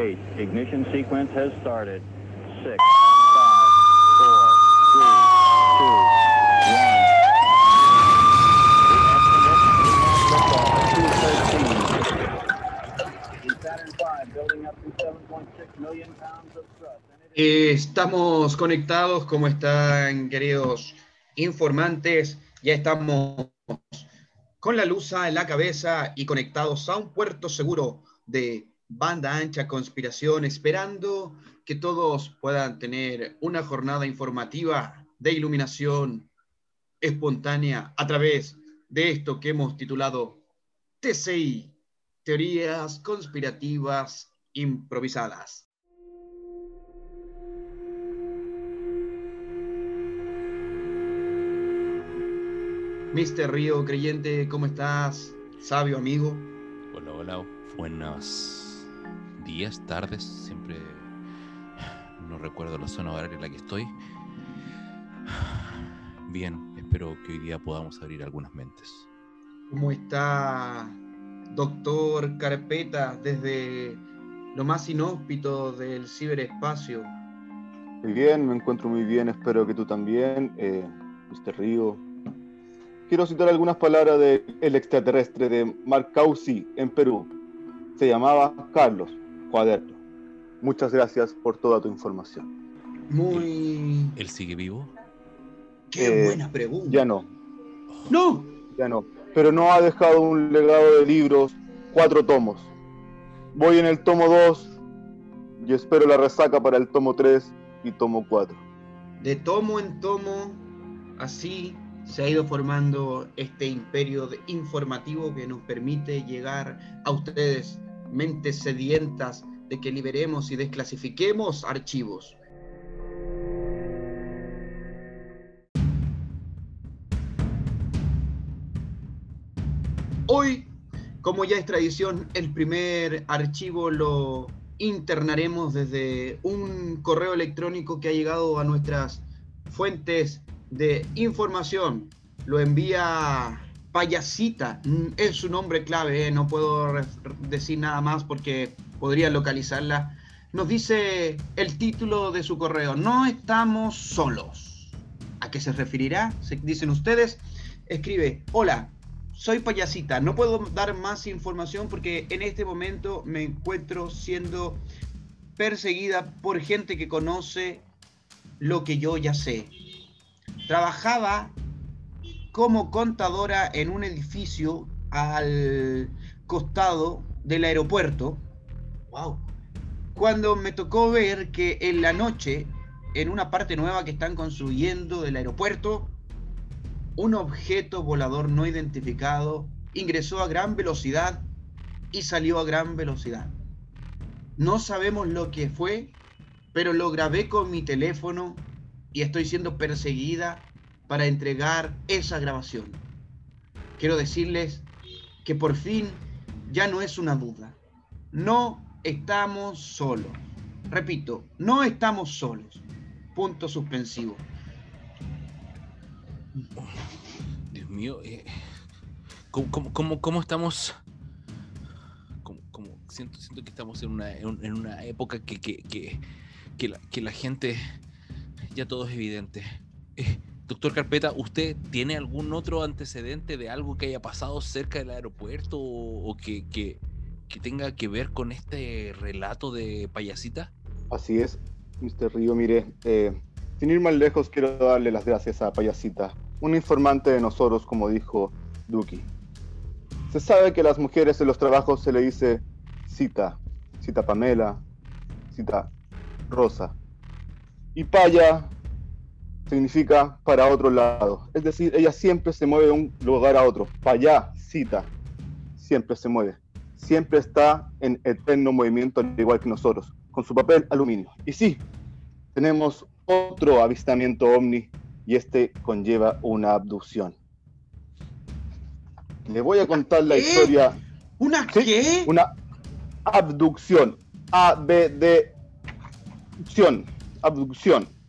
Ignition sequence has started. Six, five, four, three, two, one. We have liftoff. The Saturn V building up to 7.6 million pounds of thrust. And it is- Estamos conectados, ¿cómo están queridos informantes? Ya estamos con la luz en la cabeza y conectados a un puerto seguro de banda ancha conspiración, esperando que todos puedan tener una jornada informativa de iluminación espontánea a través de esto que hemos titulado TCI, Teorías Conspirativas Improvisadas. Mr. Río Creyente, ¿cómo estás? Sabio amigo. Hola, hola, buenos días, tardes, siempre no recuerdo la zona horaria en la que estoy. Bien, espero que hoy día podamos abrir algunas mentes. ¿Cómo está doctor Carpeta desde lo más inhóspito del ciberespacio? Muy bien, me encuentro muy bien, espero que tú también, eh, Mr. Río. Quiero citar algunas palabras del extraterrestre de Marcausi en Perú. Se llamaba Carlos Cuaderno. Muchas gracias por toda tu información. Muy... ¿Él sigue vivo? Qué Eh, buena pregunta. Ya no, No, ya no. Pero no ha dejado un legado de libros, cuatro tomos. Voy en el tomo 2 y espero la resaca para el tomo 3 y tomo 4. de tomo en tomo, así se ha ido formando este imperio de- informativo que nos permite llegar a ustedes, mentes sedientas de que liberemos y desclasifiquemos archivos. Hoy, como ya es tradición, el primer archivo lo internaremos desde un correo electrónico que ha llegado a nuestras fuentes de información. Lo envía Payasita, mm, es su nombre clave, ¿eh? no puedo decir nada más porque podría localizarla. Nos dice el título de su correo, no estamos solos. ¿A qué se referirá? Se dicen ustedes. Escribe, hola, soy payasita, no puedo dar más información porque en este momento me encuentro siendo perseguida por gente que conoce lo que yo ya sé. Trabajaba como contadora en un edificio al costado del aeropuerto. Wow. Cuando me tocó ver que en la noche, en una parte nueva que están construyendo del aeropuerto, un objeto volador no identificado ingresó a gran velocidad y salió a gran velocidad. No sabemos lo que fue, pero lo grabé con mi teléfono y estoy siendo perseguida para entregar esa grabación. Quiero decirles que por fin ya no es una duda. No estamos solos. Repito, no estamos solos. Punto suspensivo. Dios mío, eh, ¿cómo, cómo, cómo- cómo estamos? ¿Cómo- cómo- siento, siento que estamos en una, en un- en una época que, que, que, que la, que la gente, ya todo es evidente. Eh, doctor Carpeta, ¿usted tiene algún otro antecedente de algo que haya pasado cerca del aeropuerto o, que tenga que ver con este relato de payasita? Así es, Mr. Río. Mire, eh, sin ir más lejos, quiero darle las gracias a Payasita, un informante de nosotros, como dijo Duki. Se sabe que a las mujeres en los trabajos se le dice cita, cita Pamela, cita Rosa. Y Paya significa para otro lado. Es decir, ella siempre se mueve de un lugar a otro. Paya, cita, siempre se mueve. Siempre está en eterno movimiento, al igual que nosotros con su papel aluminio. Y sí, tenemos otro avistamiento ovni y este conlleva una abducción. Le voy a contar la ¿Qué? historia. ¿Una Sí, qué? Una abducción. A, B, D, abducción. Abducción.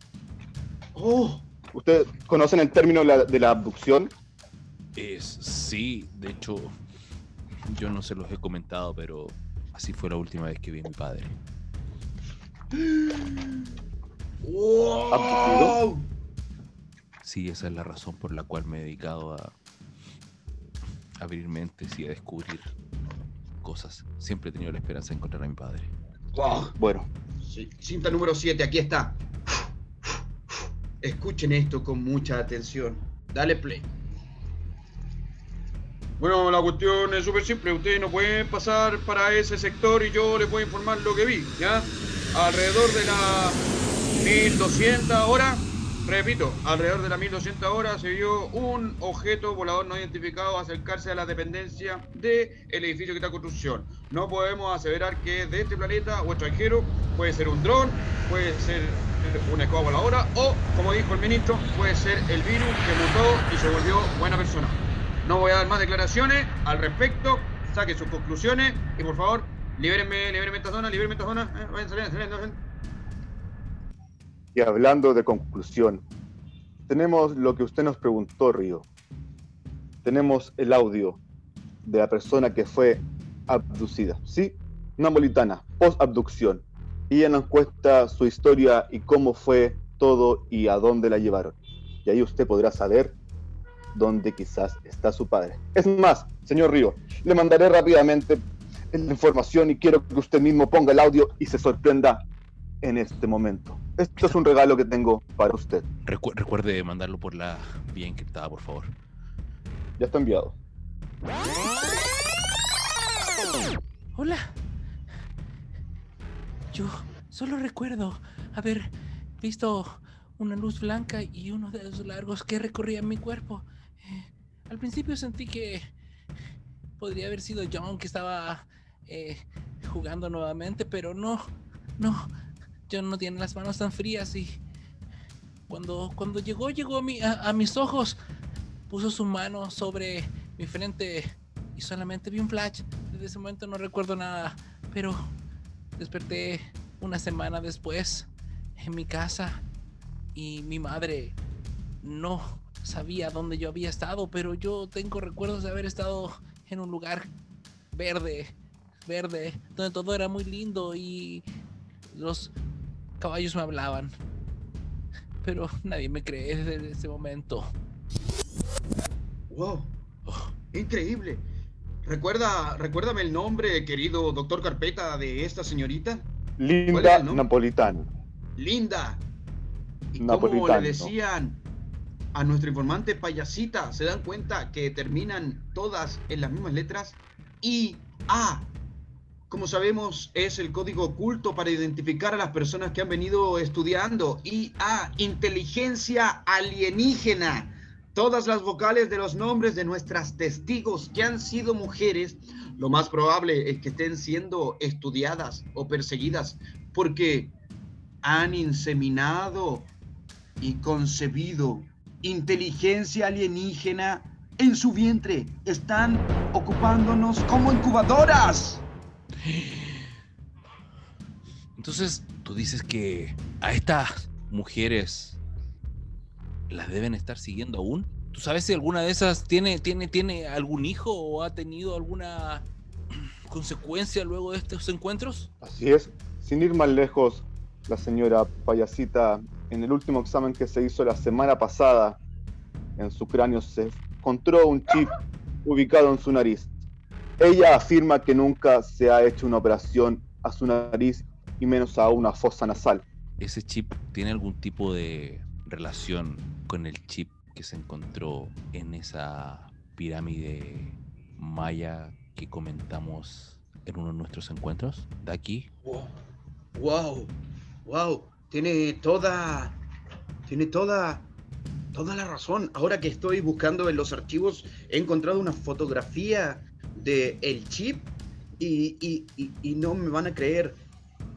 Oh, ¿Ustedes conocen el término de la- de la abducción? Es, sí, de hecho, yo no se los he comentado, pero así fue la última vez que vi a mi padre. ¡Wow! Sí, esa es la razón por la cual me he dedicado a abrir mentes y a descubrir cosas. Siempre he tenido la esperanza de encontrar a mi padre. ¡Wow! Bueno, Sí, Cinta número 7, aquí está. Escuchen esto con mucha atención. Dale play. Bueno, la cuestión es súper simple. Ustedes no pueden pasar para ese sector y yo les voy a informar lo que vi, ¿ya? Alrededor de la 1200 horas, repito, alrededor de la 1200 horas se vio un objeto volador no identificado acercarse a la dependencia del edificio que está en construcción. No podemos aseverar que de este planeta o extranjero, puede ser un dron, puede ser una voladora o, como dijo el ministro, puede ser el virus que mutó y se volvió buena persona. No voy a dar más declaraciones al respecto, saquen sus conclusiones y por favor, libérenme, libérenme esta zona, libérenme esta zona. Eh, vayan saliendo, saliendo, saliendo. y hablando de conclusión, tenemos lo que usted nos preguntó, Río. Tenemos el audio de la persona que fue abducida, ¿sí? Una molitana, post-abducción. Y ella nos cuenta su historia y cómo fue todo y a dónde la llevaron. Y ahí usted podrá saber dónde quizás está su padre. Es más, señor Río, le mandaré rápidamente la información y quiero que usted mismo ponga el audio y se sorprenda en este momento. Esto es un regalo que tengo para usted. Recu- recuerde mandarlo por la vía encriptada, por favor. Ya está enviado. Hola. Yo solo recuerdo haber visto una luz blanca y unos dedos largos que recorrían mi cuerpo. Eh, al principio sentí que podría haber sido John que estaba eh, jugando nuevamente, pero no, no. John no tiene las manos tan frías y cuando, cuando llegó, llegó a, a mis ojos, puso su mano sobre mi frente y solamente vi un flash. Desde ese momento no recuerdo nada, pero desperté una semana después en mi casa y mi madre no sabía dónde yo había estado, pero yo tengo recuerdos de haber estado en un lugar verde, verde, donde todo era muy lindo y los caballos me hablaban. Pero nadie me cree desde ese momento. ¡Wow! Oh, increíble. ¿Recuerda, recuérdame el nombre, querido doctor Carpeta, de esta señorita? ¿Cuál es Linda? Napolitana. Linda. ¿Y cómo Napolitano. le decían a nuestro informante payasita? ¿Se dan cuenta que terminan todas en las mismas letras? I A. Como sabemos, es el código oculto para identificar a las personas que han venido estudiando. I A. Inteligencia alienígena. Todas las vocales de los nombres de nuestras testigos que han sido mujeres, lo más probable es que estén siendo estudiadas o perseguidas porque han inseminado y concebido inteligencia alienígena en su vientre. Están ocupándonos como incubadoras. Entonces, tú dices que a estas mujeres las deben estar siguiendo aún. ¿Tú sabes si alguna de esas tiene, tiene, tiene algún hijo o ha tenido alguna consecuencia luego de estos encuentros? Así es. Sin ir más lejos, la señora payasita, en el último examen que se hizo la semana pasada, en su cráneo se encontró un chip ubicado en su nariz. Ella afirma que nunca se ha hecho una operación a su nariz y menos a una fosa nasal. ¿Ese chip tiene algún tipo de relación con el chip que se encontró en esa pirámide maya que comentamos en uno de nuestros encuentros? ¿De aquí? Wow, wow, wow. Tiene toda, tiene toda, toda la razón. Ahora que estoy buscando en los archivos, he encontrado una fotografía de el chip y, y- y- y no me van a creer.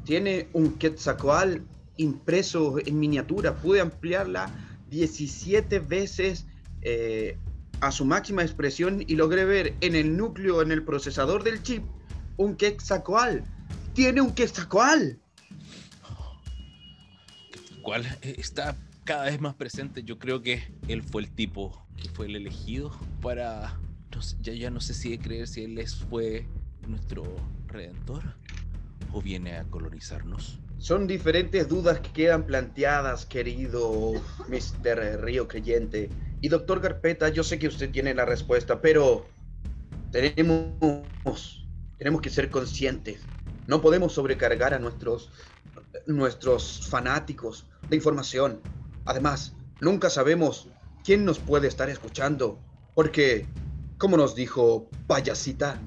Tiene un Quetzalcoatl impreso en miniatura. Pude ampliarla 17 veces eh, a su máxima expresión y logré ver en el núcleo, en el procesador del chip, un Quetzalcoatl. Tiene un Quetzalcoatl. ¿Cuál está cada vez más presente? Yo creo que él fue el tipo que fue el elegido para... ya, ya no sé si de creer si él es, fue nuestro redentor o viene a colonizarnos. Son diferentes dudas que quedan planteadas, querido Mr. Río Creyente. Y doctor Carpeta, yo sé que usted tiene la respuesta, pero tenemos, tenemos que ser conscientes. No podemos sobrecargar a nuestros, nuestros fanáticos de información. Además, nunca sabemos quién nos puede estar escuchando, porque, como nos dijo Payasita,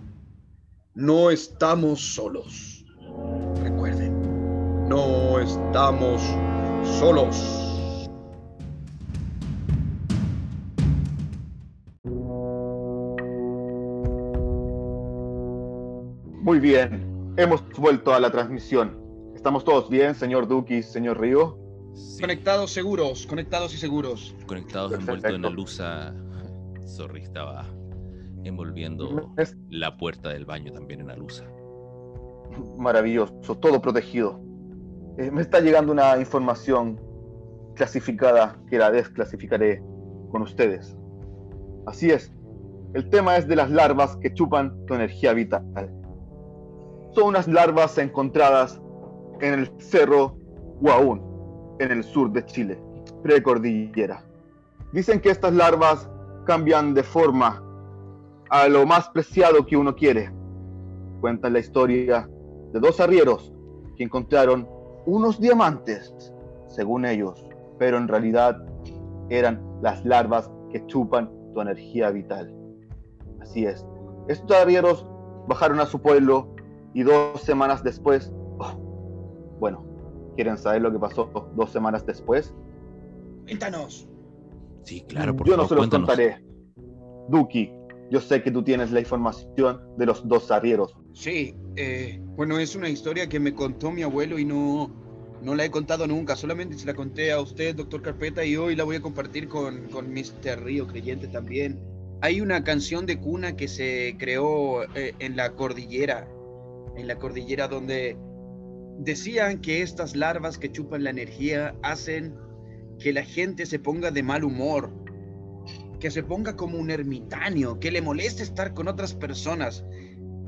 no estamos solos. No estamos solos. Muy bien, hemos vuelto a la transmisión. ¿Estamos todos bien, señor Duki, señor Río? Sí, Conectados seguros, conectados y seguros. conectados Perfecto. envueltos en la luz. a- Sorry, estaba envolviendo Es la puerta del baño también en la luz. maravilloso, todo protegido. Eh, me está llegando una información clasificada que la desclasificaré con ustedes. Así es, el tema es de las larvas que chupan tu energía vital. Son unas larvas encontradas en el cerro Huaún, en el sur de Chile, precordillera. Dicen que estas larvas cambian de forma a lo más preciado que uno quiere. Cuentan la historia de dos arrieros que encontraron unos diamantes, según ellos, pero en realidad eran las larvas que chupan tu energía vital. Así es. Estos arrieros bajaron a su pueblo y dos semanas después, oh, bueno, ¿quieren saber lo que pasó dos semanas después? Cuéntanos. Sí, claro, por Yo no favor, se los cuéntanos. contaré. Duki, yo sé que tú tienes la información de los dos arrieros. Sí, eh, bueno, es una historia que me contó mi abuelo y no, no la he contado nunca. Solamente se la conté a usted, doctor Carpeta, y hoy la voy a compartir con, con Mr. Río Creyente también. Hay una canción de cuna que se creó eh, en la cordillera, en la cordillera donde decían que estas larvas que chupan la energía hacen que la gente se ponga de mal humor, que se ponga como un ermitaño, que le moleste estar con otras personas.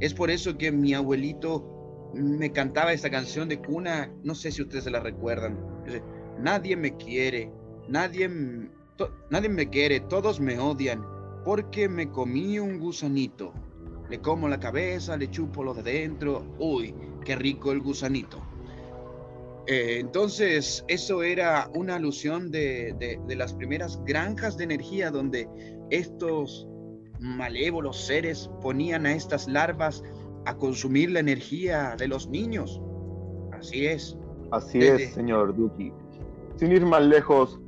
Es por eso que mi abuelito me cantaba esta canción de cuna, no sé si ustedes se la recuerdan. Nadie me quiere, nadie, nadie me quiere, todos me odian, porque me comí un gusanito. Le como la cabeza, le chupo lo de dentro. Uy, qué rico el gusanito. Eh, entonces, eso era una alusión de, de- de las primeras granjas de energía donde estos malévolos seres ponían a estas larvas a consumir la energía de los niños. Así es. Así Desde- es, señor Duki. Sin ir más lejos,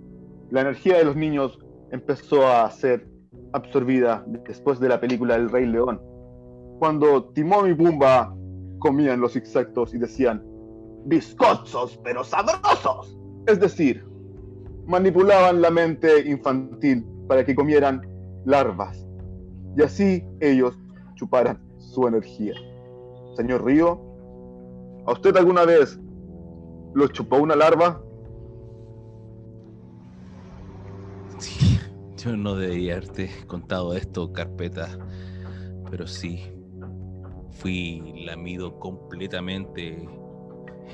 la energía de los niños empezó a ser absorbida después de la película El Rey León, cuando Timón y Pumba comían los insectos y decían, bizcochos pero sabrosos. Es decir, manipulaban la mente infantil para que comieran larvas y así ellos chuparan su energía. Señor Río, ¿a usted alguna vez lo chupó una larva? Sí, yo no debería haberte contado esto, carpeta, pero sí, fui lamido completamente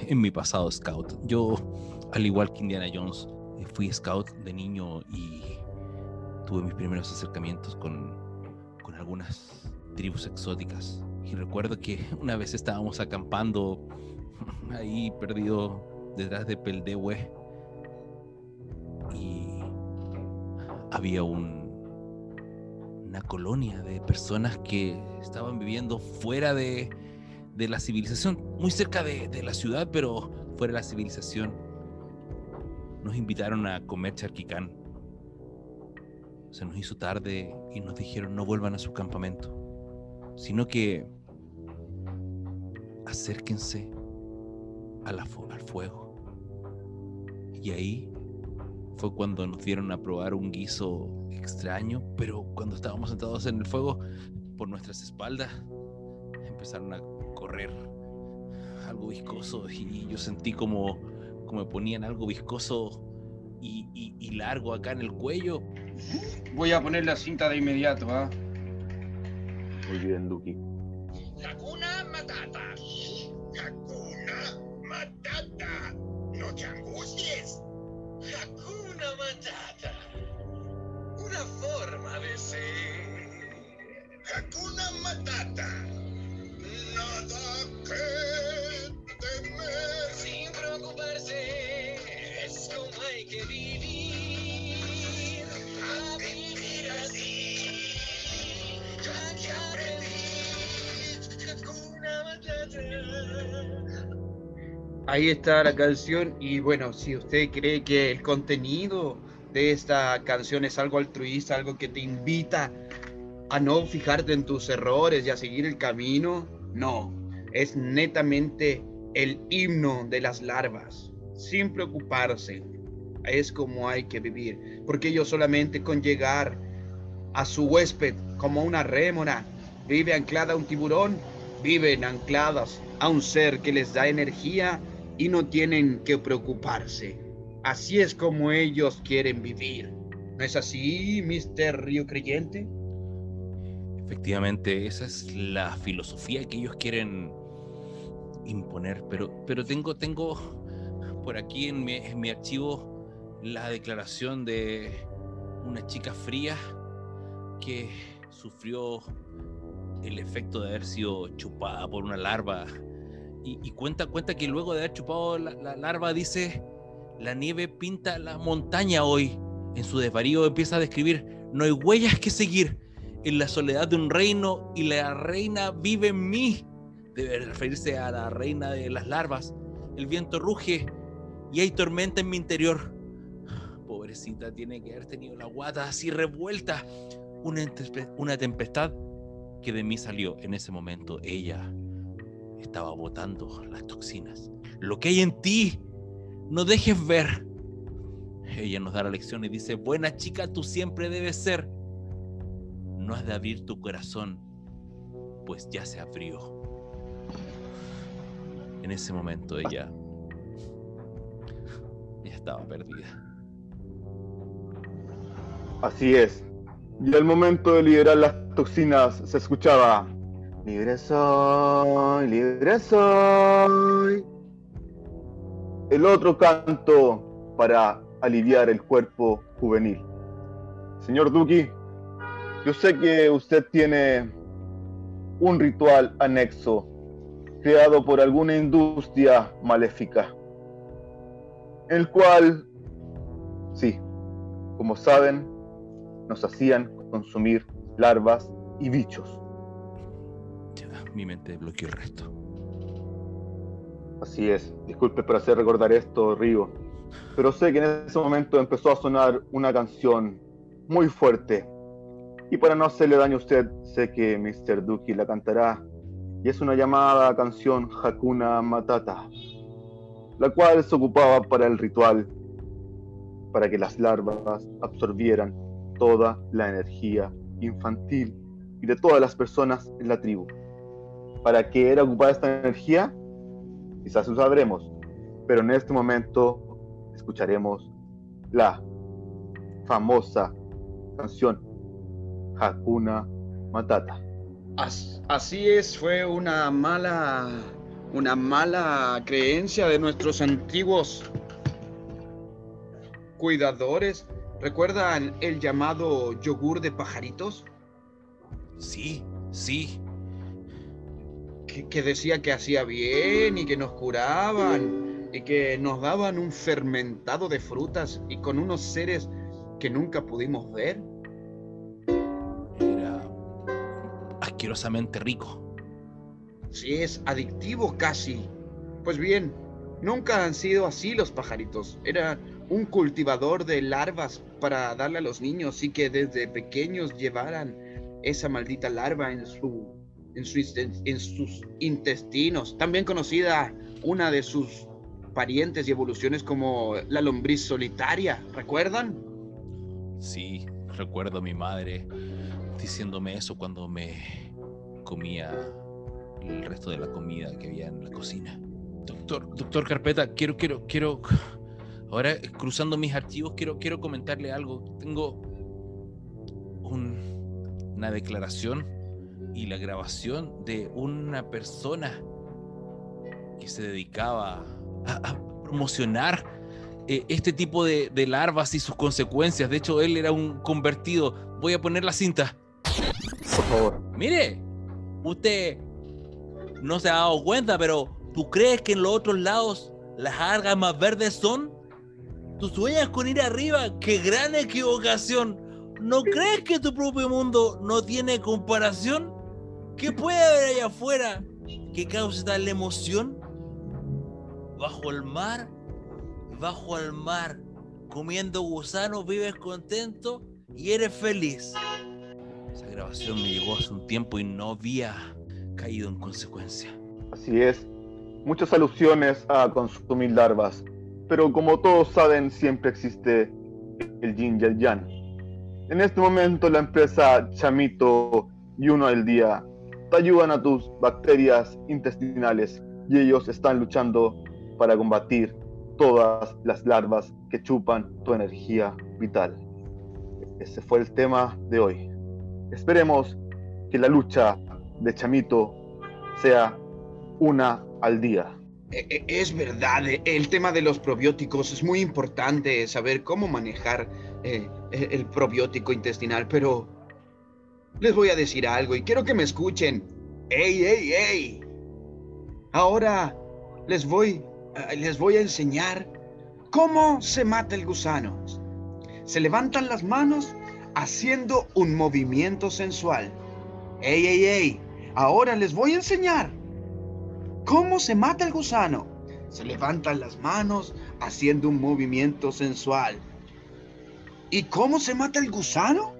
en mi pasado scout. Yo, al igual que Indiana Jones, eh, fui scout de niño y tuve mis primeros acercamientos con, con algunas tribus exóticas. Y recuerdo que una vez estábamos acampando ahí perdido detrás de Peldehue y había un, una colonia de personas que estaban viviendo fuera de, de la civilización, muy cerca de, de la ciudad, pero fuera de la civilización. Nos invitaron a comer charquicán. Se nos hizo tarde y nos dijeron no vuelvan a su campamento, sino que acérquense a la al fuego. Y ahí fue cuando nos dieron a probar un guiso extraño, pero cuando estábamos sentados en el fuego, por nuestras espaldas empezaron a correr algo viscoso y yo sentí como, como me ponían algo viscoso y, y- y largo acá en el cuello. Voy a poner la cinta de inmediato, ¿ah? Muy bien, Duki. Ahí está la canción y bueno, si usted cree que el contenido de esta canción es algo altruista, algo que te invita a no fijarte en tus errores y a seguir el camino, no, es netamente el himno de las larvas, sin preocuparse. Es como hay que vivir, porque ellos solamente con llegar a su huésped como una rémora, vive anclada a un tiburón, viven ancladas a un ser que les da energía y no tienen que preocuparse. Así es como ellos quieren vivir. ¿No es así, Mr. Río Creyente? Efectivamente, esa es la filosofía que ellos quieren imponer, pero, pero tengo, tengo por aquí en mi archivo la declaración de una chica fría que sufrió el efecto de haber sido chupada por una larva y, cuenta, cuenta que luego de haber chupado la, larva dice, la nieve pinta la montaña hoy. En su desvarío empieza a describir, no hay huellas que seguir en la soledad de un reino y la reina vive en mí. Debe referirse a la reina de las larvas. El viento ruge y hay tormenta en mi interior. Pobrecita, tiene que haber tenido la guata así revuelta. Una, una tempestad que de mí salió en ese momento. Ella estaba botando las toxinas. Lo que hay en ti, no dejes ver. Ella nos da la lección y dice, buena chica tú siempre debes ser. No has de abrir tu corazón, pues ya se abrió. En ese momento ella, ya estaba perdida. Así es. Y al momento de liberar las toxinas se escuchaba Libre soy, libre soy. El otro canto para aliviar el cuerpo juvenil. Señor Duki, yo sé que usted tiene un ritual anexo creado por alguna industria maléfica, el cual, sí, como saben, nos hacían consumir larvas y bichos mi mente bloqueó el resto. Así es. Disculpe por hacer recordar esto, Río. Pero sé que en ese momento empezó a sonar una canción muy fuerte. Y para no hacerle daño a usted, sé que Mr. Duki la cantará. Y es una llamada canción Hakuna Matata, la cual se ocupaba para el ritual, para que las larvas absorbieran toda la energía infantil y de todas las personas en la tribu para qué era ocupada esta energía, quizás lo sabremos, pero en este momento escucharemos la famosa canción Hakuna Matata. Así es, fue una mala, una mala creencia de nuestros antiguos cuidadores. ¿Recuerdan el llamado yogur de pajaritos? Sí, sí, que, decía que hacía bien y que nos curaban y que nos daban un fermentado de frutas y con unos seres que nunca pudimos ver. Era asquerosamente rico. Sí, es adictivo casi. Pues bien, nunca han sido así los pajaritos. Era un cultivador de larvas para darle a los niños y que desde pequeños llevaran esa maldita larva en su en, sus intestinos, también conocida una de sus parientes y evoluciones como la lombriz solitaria, ¿recuerdan? Sí, recuerdo a mi madre diciéndome eso cuando me comía el resto de la comida que había en la cocina. Doctor, doctor Carpeta, quiero, quiero, quiero, ahora cruzando mis archivos, quiero, quiero comentarle algo. Tengo una declaración y la grabación de una persona que se dedicaba a, promocionar eh, este tipo de, larvas y sus consecuencias. De hecho, él era un convertido. Voy a poner la cinta. Por favor. Mire, usted no se ha dado cuenta, pero ¿tú crees que en los otros lados las algas más verdes son? ¿Tú sueñas con ir arriba? ¡Qué gran equivocación! ¿No crees que tu propio mundo no tiene comparación? ¿Qué puede haber allá afuera que cause tal emoción? bajo el mar, bajo el mar, comiendo gusanos, vives contento y eres feliz. Esa grabación me llegó hace un tiempo y no había caído en consecuencia. Así es, muchas alusiones a consumir larvas, pero como todos saben, siempre existe el yin y el yang. En este momento la empresa Chamito y Uno al Día te ayudan a tus bacterias intestinales y ellos están luchando para combatir todas las larvas que chupan tu energía vital. Ese fue el tema de hoy. Esperemos que la lucha de Chamito sea una al día. E- e- Es verdad, e- el tema de los probióticos es muy importante saber cómo manejar eh, el probiótico intestinal, pero les voy a decir algo y quiero que me escuchen. ¡Ey, ey, ey! Ahora les voy, eh, les voy a enseñar cómo se mata el gusano. Se levantan las manos haciendo un movimiento sensual. ¡Ey, ey, ey! Ahora les voy a enseñar ¿Cómo se mata el gusano? Se levantan las manos haciendo un movimiento sensual. ¿Y cómo se mata el gusano?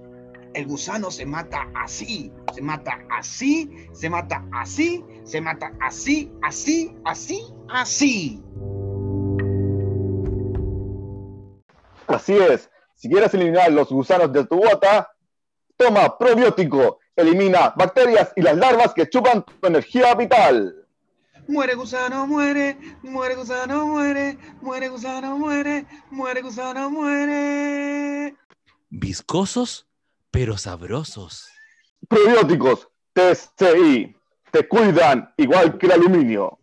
El gusano se mata así, se mata así, se mata así, se mata así, así, así, así. Así es, si quieres eliminar los gusanos de tu bota, toma probiótico, elimina bacterias y las larvas que chupan tu energía vital. Muere gusano, muere, muere gusano, muere, muere gusano, muere, muere gusano, muere. Viscosos, pero sabrosos. Probióticos TCI te cuidan igual que el aluminio.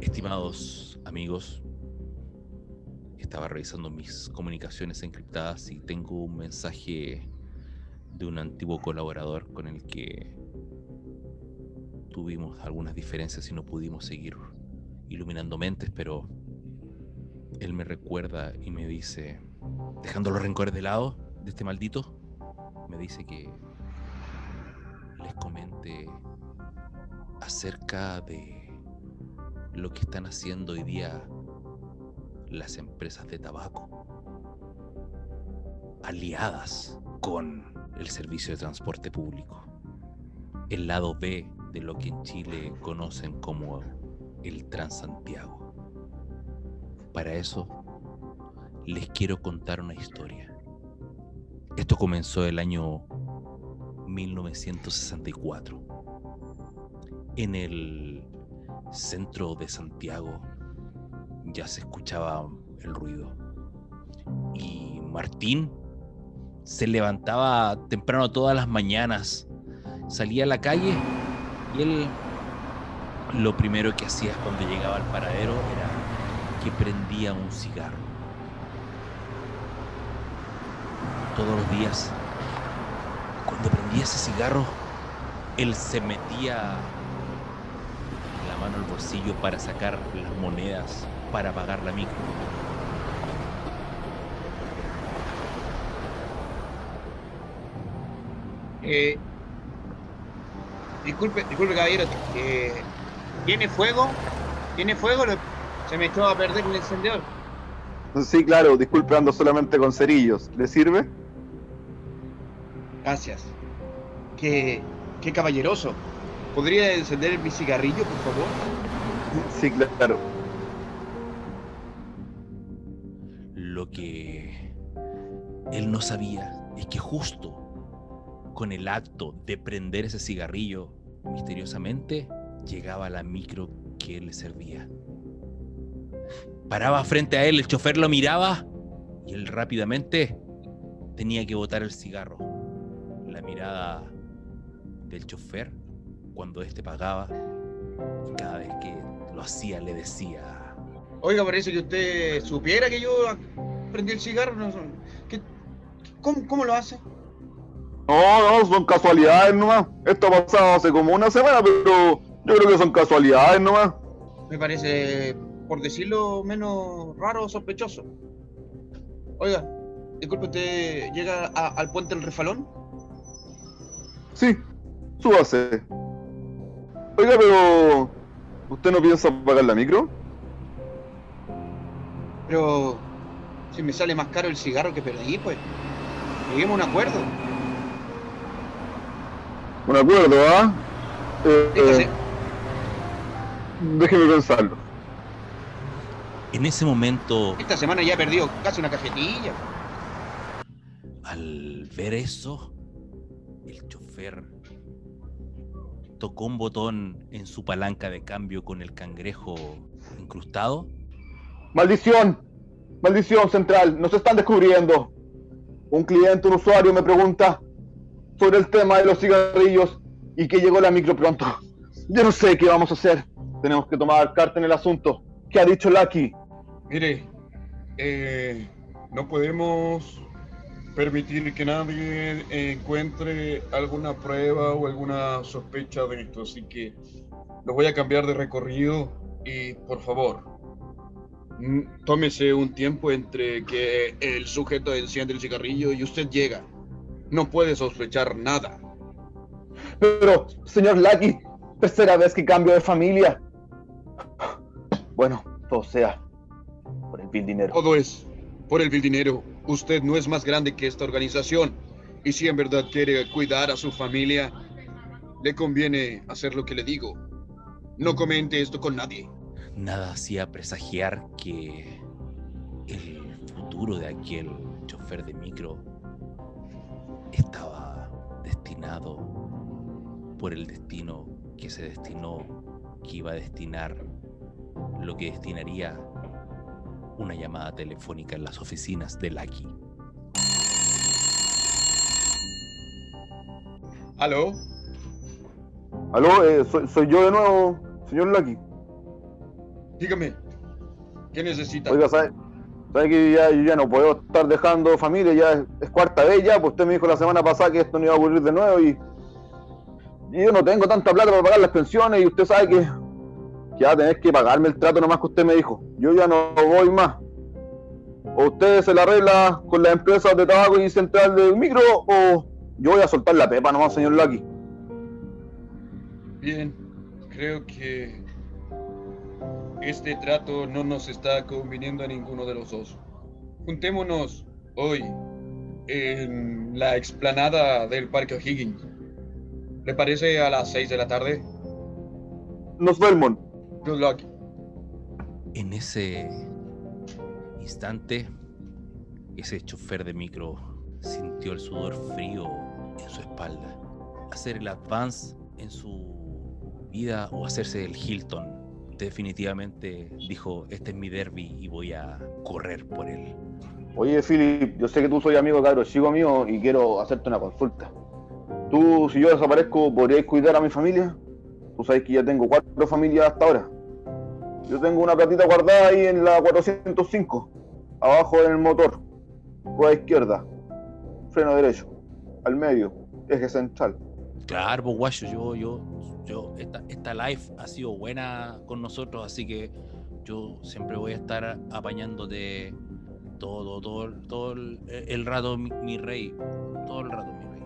Estimados amigos, estaba revisando mis comunicaciones encriptadas y tengo un mensaje de un antiguo colaborador con el que tuvimos algunas diferencias y no pudimos seguir iluminando mentes, pero él me recuerda y me dice, dejando los rencores de lado de este maldito, me dice que les comente acerca de lo que están haciendo hoy día las empresas de tabaco, aliadas con el servicio de transporte público, el lado B de lo que en Chile conocen como el Transantiago. Para eso les quiero contar una historia. Esto comenzó el año 1964 en el centro de Santiago ya se escuchaba el ruido. Y Martín se levantaba temprano todas las mañanas, salía a la calle y él lo primero que hacía cuando llegaba al paradero era que prendía un cigarro. Todos los días, cuando prendía ese cigarro, él se metía la mano al bolsillo para sacar las monedas para pagar la micro. Eh, disculpe, disculpe caballero, eh, ¿tiene fuego? ¿Tiene fuego? Se me echó a perder el encendedor. Sí, claro, disculpe, ando solamente con cerillos. ¿Le sirve? Gracias. Qué, qué caballeroso. ¿Podría encender mi cigarrillo, por favor? Sí, claro. Lo que él no sabía es que justo con el acto de prender ese cigarrillo, misteriosamente llegaba la micro que él le servía. Paraba frente a él, el chofer lo miraba y él rápidamente tenía que botar el cigarro. La mirada del chofer cuando éste pagaba y cada vez que lo hacía le decía, Oiga, parece que usted supiera que yo prendí el cigarro. No. ¿Qué- cómo, cómo lo hace? No, no, son casualidades nomás. Esto ha pasado hace como una semana, pero yo creo que son casualidades nomás. Me parece, por decirlo menos raro o sospechoso. Oiga, disculpe, ¿usted llega a- al puente del refalón? Sí, súbase. Oiga, pero. ¿Usted no piensa pagar la micro? Pero si me sale más caro el cigarro que perdí, pues. Lleguemos a un acuerdo. Un acuerdo, ¿ah? Eh, eh, déjeme pensarlo. En ese momento, Esta semana ya he perdido casi una cajetilla. al ver eso, el chofer tocó un botón en su palanca de cambio con el cangrejo incrustado. ¡Maldición! ¡Maldición central! ¡Nos están descubriendo! Un cliente, un usuario me pregunta sobre el tema de los cigarrillos y que llegó la micro pronto. Yo no sé qué vamos a hacer. Tenemos que tomar carta en el asunto. ¿Qué ha dicho Lucky? Mire, eh, no podemos permitir que nadie encuentre alguna prueba o alguna sospecha de esto, así que lo voy a cambiar de recorrido y por favor, mm, tómese un tiempo entre que el sujeto enciende el cigarrillo y usted llega. No puede sospechar nada. Pero, señor Lucky, tercera vez que cambio de familia. Bueno, todo sea vil dinero. Todo es por el vil dinero. Usted no es más grande que esta organización. Y si en verdad quiere cuidar a su familia, le conviene hacer lo que le digo. No comente esto con nadie. Nada hacía presagiar que el futuro de aquel chofer de micro estaba destinado por el destino que se destinó, que iba a destinar lo que destinaría una llamada telefónica en las oficinas de Lucky. ¿Aló? Aló, eh, soy, soy yo de nuevo, señor Lucky. Dígame. ¿Qué necesita? Oiga, ¿sabe, sabe que ya, yo ya no puedo estar dejando familia? Ya es, es cuarta vez ya, pues usted me dijo la semana pasada que esto no iba a ocurrir de nuevo y, y yo no tengo tanta plata para pagar las pensiones y usted sabe que, que va a tener que pagarme el trato nomás que usted me dijo. Yo ya no voy más. O usted se la arregla con las empresas de tabaco y central del micro o yo voy a soltar la pepa nomás, señor Lucky. Bien, creo que este trato no nos está conviniendo a ninguno de los dos. Juntémonos hoy en la explanada del Parque O'Higgins. ¿Le parece a las 6 de la tarde? Nos vemos. Good luck. En ese instante, ese chofer de micro sintió el sudor frío en su espalda. Hacer el advance en su vida o hacerse el Hilton. Definitivamente dijo, este es mi derby y voy a correr por él. Oye, Philip, yo sé que tú soy amigo cabro chico mío y quiero hacerte una consulta. Tú, si yo desaparezco, ¿podrías cuidar a mi familia? Tú sabes que ya tengo cuatro familias hasta ahora. Yo tengo una platita guardada ahí en la 405, abajo en el motor, rueda izquierda, freno derecho, al medio, eje central. Claro, pues guayo, yo, yo, yo, esta, esta live ha sido buena con nosotros, así que yo siempre voy a estar apañándote todo, todo, todo el, el rato, mi, mi rey. Todo el rato, mi rey.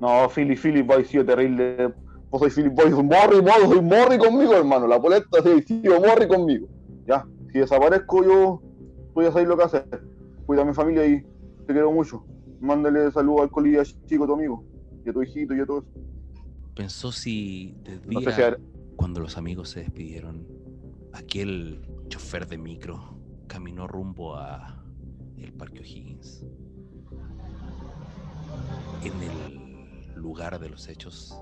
No, Philip, Philip, vos has sido terrible. Vos sois Philip, sois morri, vos sois morri conmigo, hermano. La poleta sí, sí, morri conmigo. Ya, si desaparezco yo, tú ya sabes lo que hacer. Cuida a mi familia y te quiero mucho. Mándale saludos al colilla chico, tu amigo, y a tu hijito y a todo eso. Pensó si desde No sé si har- cuando los amigos se despidieron, aquel chofer de micro caminó rumbo a el Parque O'Higgins. En el lugar de los hechos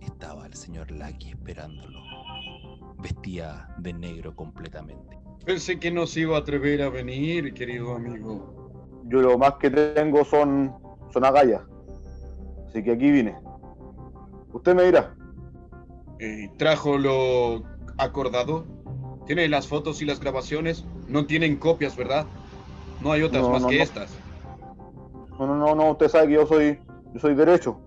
estaba el señor Lucky esperándolo. Vestía de negro completamente. Pensé que no se iba a atrever a venir, querido amigo. Yo lo más que tengo son, son agallas. Así que aquí vine. Usted me dirá. Eh, ¿Trajo lo acordado? ¿Tiene las fotos y las grabaciones? No tienen copias, ¿verdad? No hay otras No, más no, que no. estas. No, no, no, no, usted sabe que yo soy, yo soy derecho.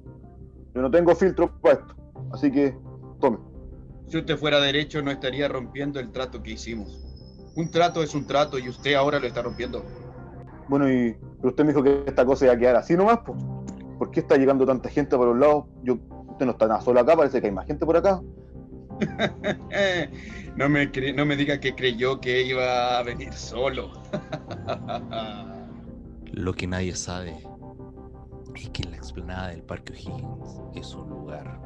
Yo no tengo filtro para esto. Así que, tome. Si usted fuera derecho, no estaría rompiendo el trato que hicimos. Un trato es un trato y usted ahora lo está rompiendo. Bueno, y pero usted me dijo que esta cosa iba a quedar así nomás, pues. ¿Por qué está llegando tanta gente por los lados? Yo, usted no está nada solo acá, parece que hay más gente por acá. no, me cre- no me diga que creyó que iba a venir solo. Lo que nadie sabe es que la explanada del Parque O'Higgins es un lugar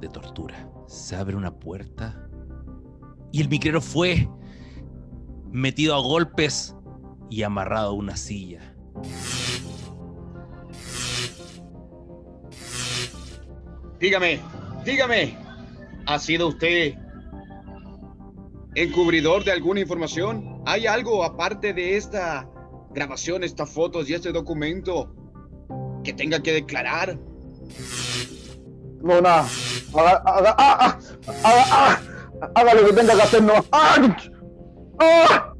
de tortura. Se abre una puerta y el micrero fue metido a golpes y amarrado a una silla. dígame, dígame, ¿ha sido usted encubridor de alguna información? ¿Hay algo aparte de esta grabación, estas fotos y este documento que tenga que declarar? No, nada. Haga, haga, ah, ah, haga, ah, haga lo que tenga que hacer, no. ¡Ah! ¡Ah!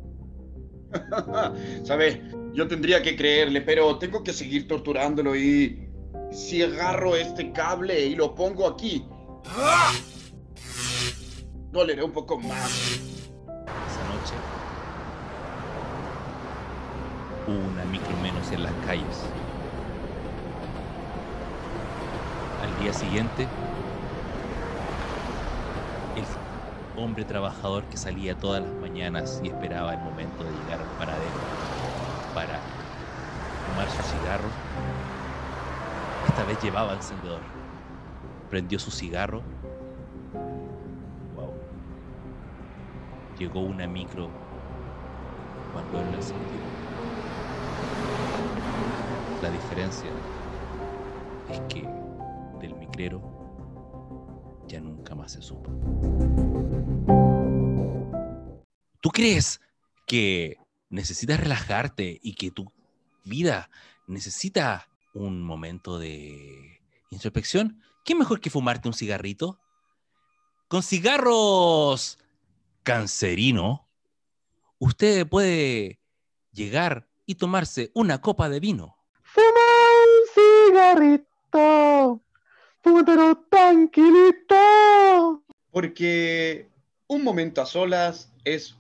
¿Sabe? Yo tendría que creerle, pero tengo que seguir torturándolo y si agarro este cable y lo pongo aquí, ¡ah! doleré un poco más. Esa noche hubo una micro menos en las calles. Al día siguiente, el hombre trabajador que salía todas las mañanas y esperaba el momento de llegar al paradero para fumar su cigarro, esta vez llevaba encendedor. Prendió su cigarro. Wow. Llegó una micro cuando él la encendió. La diferencia es que del micrero ya nunca más se supo. ¿Tú crees que necesitas relajarte y que tu vida necesita un momento de introspección? ¿Qué mejor que fumarte un cigarrito? Con cigarros cancerino, usted puede llegar y tomarse una copa de vino. Fuma un cigarrito. Fúmatelo tranquilito. Porque un momento a solas es